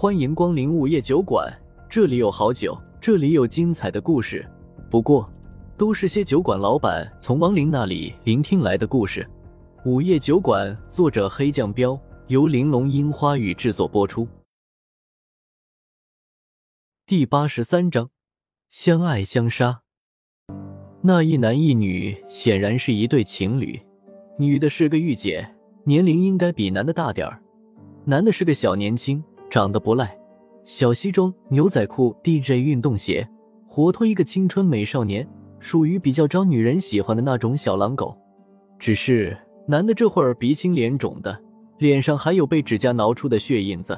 欢迎光临午夜酒馆，这里有好酒，这里有精彩的故事。不过，都是些酒馆老板从亡灵那里聆听来的故事。午夜酒馆，作者黑酱标，由玲珑樱花雨制作播出。第八十三章，相爱相杀。那一男一女显然是一对情侣，女的是个御姐，年龄应该比男的大点儿；男的是个小年轻，长得不赖，小西装、牛仔裤、DJ 运动鞋，活脱一个青春美少年，属于比较招女人喜欢的那种小狼狗。只是男的这会儿鼻青脸肿的，脸上还有被指甲挠出的血印子；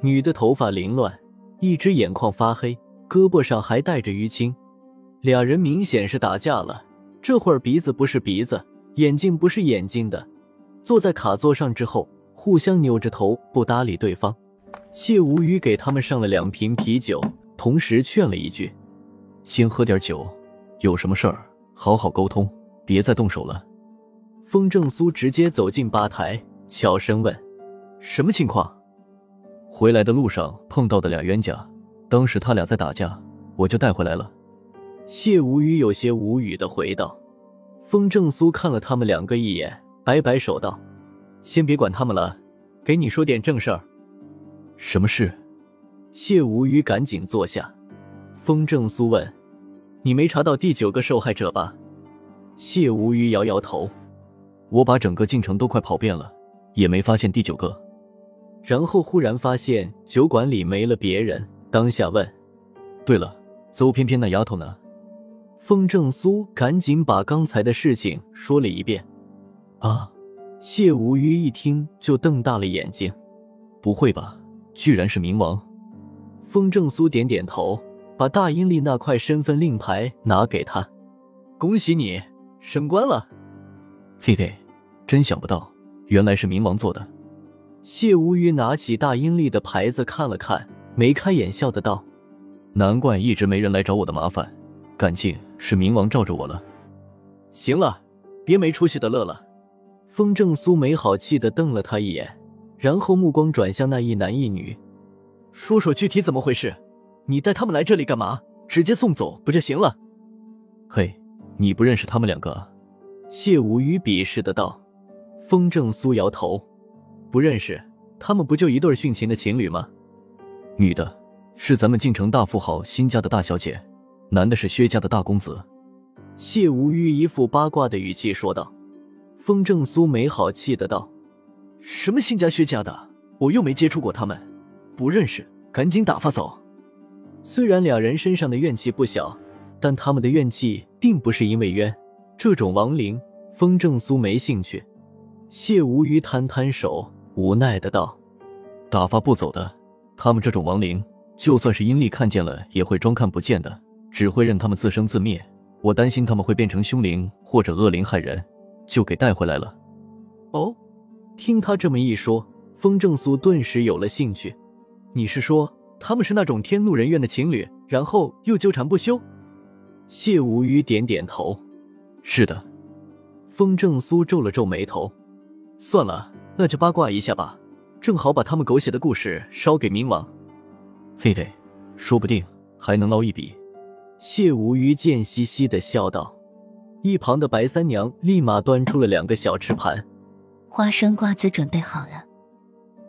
女的头发凌乱，一只眼眶发黑，胳膊上还带着淤青。俩人明显是打架了，这会儿鼻子不是鼻子，眼睛不是眼睛的，坐在卡座上之后，互相扭着头不搭理对方。谢无语给他们上了两瓶啤酒，同时劝了一句：“先喝点酒，有什么事儿好好沟通，别再动手了。”风正苏直接走进吧台，小声问：“什么情况？”回来的路上碰到的俩冤家，当时他俩在打架，我就带回来了。谢无语有些无语的回道：“风正苏看了他们两个一眼，摆摆手道：‘先别管他们了，给你说点正事儿。’什么事？”谢无语赶紧坐下。风正苏问：“你没查到第九个受害者吧？”谢无语摇摇头：“我把整个京城都快跑遍了，也没发现第九个。”然后忽然发现酒馆里没了别人，当下问：“对了，邹翩翩那丫头呢？”风正苏赶紧把刚才的事情说了一遍。啊！谢无虞一听就瞪大了眼睛：“不会吧？居然是冥王！”风正苏点点头，把大英丽那块身份令牌拿给他：“恭喜你升官了。”嘿嘿，真想不到，原来是冥王做的。谢无虞拿起大英丽的牌子看了看，眉开眼笑的道：“难怪一直没人来找我的麻烦，感情……”是冥王罩着我了。行了，别没出息的乐了。风正苏没好气的瞪了他一眼，然后目光转向那一男一女，说说具体怎么回事？你带他们来这里干嘛？直接送走不就行了？嘿，你不认识他们两个？谢无语鄙视的道。风正苏摇头，不认识。他们不就一对殉情的情侣吗？女的是咱们晋城大富豪新家的大小姐。男的是薛家的大公子，谢无虞一副八卦的语气说道。风正苏没好气的道：“什么新家薛家的？我又没接触过他们，不认识，赶紧打发走。”虽然两人身上的怨气不小，但他们的怨气并不是因为冤，这种亡灵，风正苏没兴趣。谢无虞摊摊手，无奈的道：“打发不走的，他们这种亡灵，就算是阴历看见了，也会装看不见的。”只会任他们自生自灭，我担心他们会变成凶灵或者恶灵害人，就给带回来了。哦，听他这么一说，风正苏顿时有了兴趣。你是说他们是那种天怒人怨的情侣，然后又纠缠不休？谢无虞点点头，是的。风正苏皱了皱眉头，算了，那就八卦一下吧，正好把他们狗血的故事捎给冥王。嘿嘿，说不定还能捞一笔。谢无虞贱兮兮的笑道，一旁的白三娘立马端出了两个小吃盘，花生瓜子准备好了。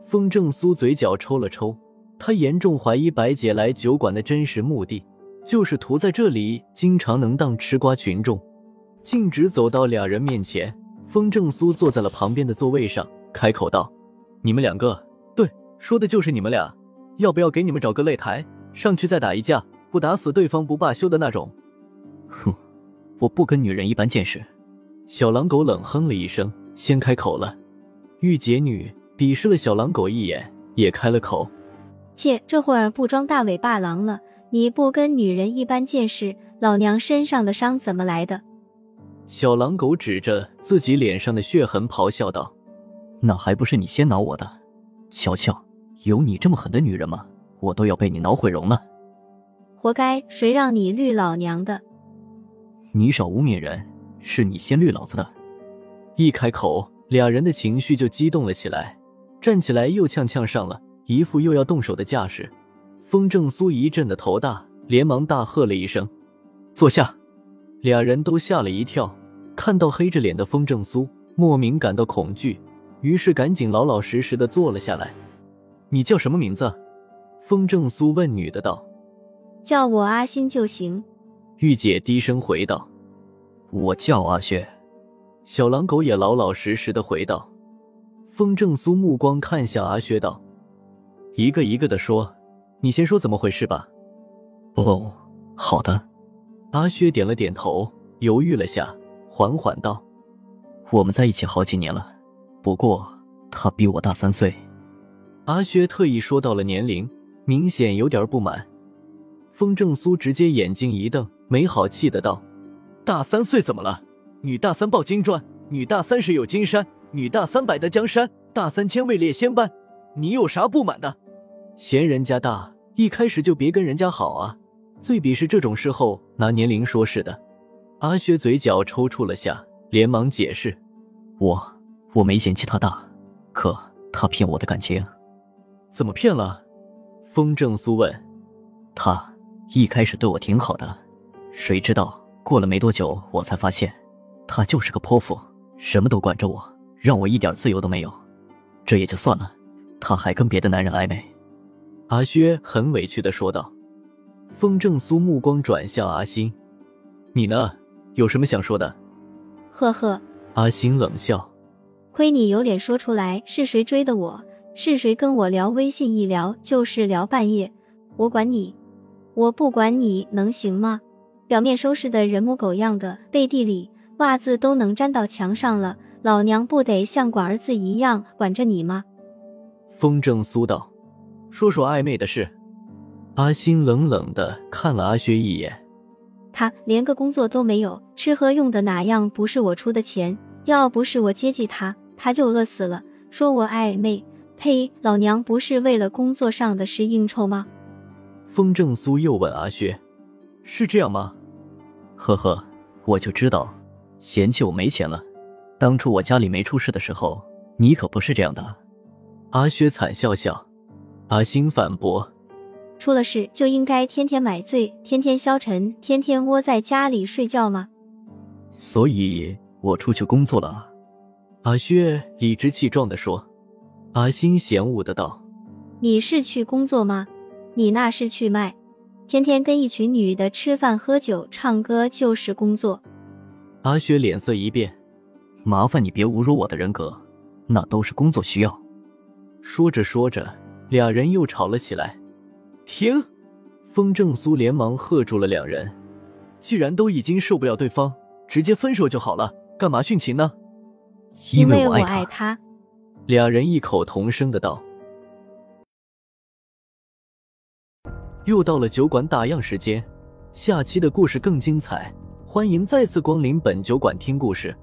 风正苏嘴角抽了抽，他严重怀疑白姐来酒馆的真实目的，就是图在这里经常能当吃瓜群众。径直走到俩人面前，风正苏坐在了旁边的座位上，开口道：“你们两个，对，说的就是你们俩，要不要给你们找个擂台，上去再打一架？”不打死对方不罢休的那种。哼，我不跟女人一般见识。小狼狗冷哼了一声，先开口了。御姐女鄙视了小狼狗一眼，也开了口：“切，这会儿不装大尾巴狼了？你不跟女人一般见识，老娘身上的伤怎么来的？”小狼狗指着自己脸上的血痕咆哮道：“那还不是你先挠我的？瞧瞧，有你这么狠的女人吗？我都要被你挠毁容了。”活该！谁让你绿老娘的？你少污蔑人！是你先绿老子的！一开口，俩人的情绪就激动了起来，站起来又呛呛上了，一副又要动手的架势。风正苏一阵的头大，连忙大喝了一声：“坐下！”俩人都吓了一跳，看到黑着脸的风正苏，莫名感到恐惧，于是赶紧老老实实的坐了下来。“你叫什么名字？”风正苏问女的道。“叫我阿星就行。”玉姐低声回道。“我叫阿薛。”小狼狗也老老实实的回道。风正苏目光看向阿薛道：“一个一个的说。”你先说怎么回事吧。哦，好的。阿薛点了点头，犹豫了下，缓缓道：“我们在一起好几年了，不过他比我大三岁。”阿薛特意说到了年龄，明显有点不满。风正苏直接眼睛一瞪，没好气的道：“大三岁怎么了？女大三抱金砖，女大三十有金山，女大三百的江山，大三千位列仙班，你有啥不满的？”嫌人家大，一开始就别跟人家好啊！最鄙视这种事后拿年龄说事的。阿薛嘴角抽搐了下，连忙解释：“我我没嫌弃他大，可他骗我的感情。”怎么骗了？风正苏问。他一开始对我挺好的，谁知道过了没多久，我才发现他就是个泼妇，什么都管着我，让我一点自由都没有。这也就算了，他还跟别的男人暧昧。阿薛很委屈的说道：“风正苏目光转向阿星，你呢？有什么想说的？”呵呵，阿星冷笑：“亏你有脸说出来，是谁追的我？是谁跟我聊微信？一聊就是聊半夜。我管你？我不管你能行吗？表面收拾的人模狗样的，背地里袜子都能粘到墙上了，老娘不得像管儿子一样管着你吗？”风正苏道。说说暧昧的事，阿星冷冷的看了阿薛一眼。他连个工作都没有，吃喝用的哪样不是我出的钱？要不是我接济他，他就饿死了。说我暧昧，呸！老娘不是为了工作上的事应酬吗？风正苏又问阿薛：“是这样吗？”呵呵，我就知道，嫌弃我没钱了。当初我家里没出事的时候，你可不是这样的。阿薛惨笑笑。阿星反驳：“出了事就应该天天买醉，天天消沉，天天窝在家里睡觉吗？”所以，我出去工作了。阿薛理直气壮地说。阿星嫌恶的道：“你是去工作吗？你那是去卖，天天跟一群女的吃饭、喝酒、唱歌就是工作。”阿雪脸色一变：“麻烦你别侮辱我的人格，那都是工作需要。”说着说着。俩人又吵了起来。停！风正苏连忙喝住了两人。既然都已经受不了对方，直接分手就好了，干嘛殉情呢？因为我爱他。俩人异口同声的道。又到了酒馆打烊时间，下期的故事更精彩，欢迎再次光临本酒馆听故事。